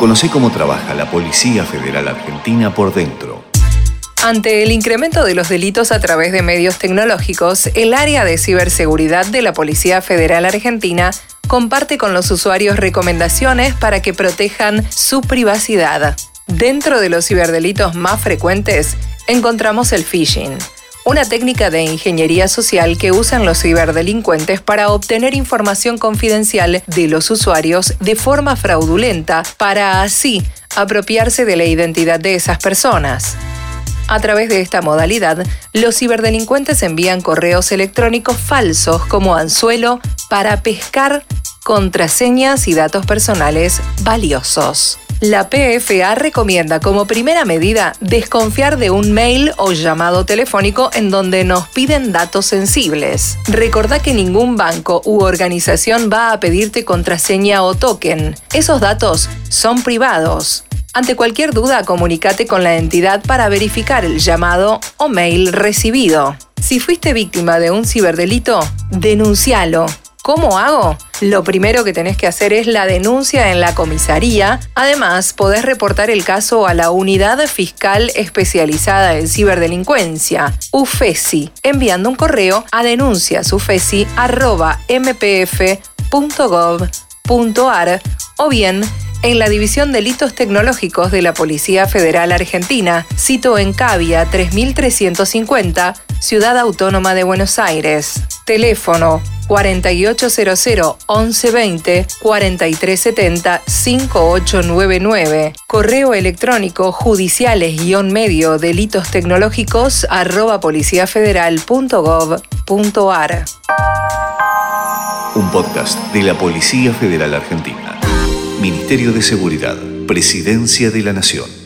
Conoce cómo trabaja la Policía Federal Argentina por dentro. Ante el incremento de los delitos a través de medios tecnológicos, el área de ciberseguridad de la Policía Federal Argentina comparte con los usuarios recomendaciones para que protejan su privacidad. Dentro de los ciberdelitos más frecuentes encontramos el phishing, una técnica de ingeniería social que usan los ciberdelincuentes para obtener información confidencial de los usuarios de forma fraudulenta para así apropiarse de la identidad de esas personas. A través de esta modalidad, los ciberdelincuentes envían correos electrónicos falsos como anzuelo para pescar contraseñas y datos personales valiosos. La PFA recomienda como primera medida desconfiar de un mail o llamado telefónico en donde nos piden datos sensibles. Recordá que ningún banco u organización va a pedirte contraseña o token. Esos datos son privados. Ante cualquier duda, comunícate con la entidad para verificar el llamado o mail recibido. Si fuiste víctima de un ciberdelito, denuncialo. ¿Cómo hago? Lo primero que tenés que hacer es la denuncia en la comisaría. Además, podés reportar el caso a la Unidad Fiscal Especializada en Ciberdelincuencia, UFESI, enviando un correo a denunciasufesi.mpf.gov.ar o bien en la División Delitos Tecnológicos de la Policía Federal Argentina, cito en Cavia 3350, Ciudad Autónoma de Buenos Aires. Teléfono 4800-1120, 4370-5899. Correo electrónico judiciales-medio delitos tecnológicos arroba policiafederal.gov.ar. Un podcast de la Policía Federal Argentina. Ministerio de Seguridad, Presidencia de la Nación.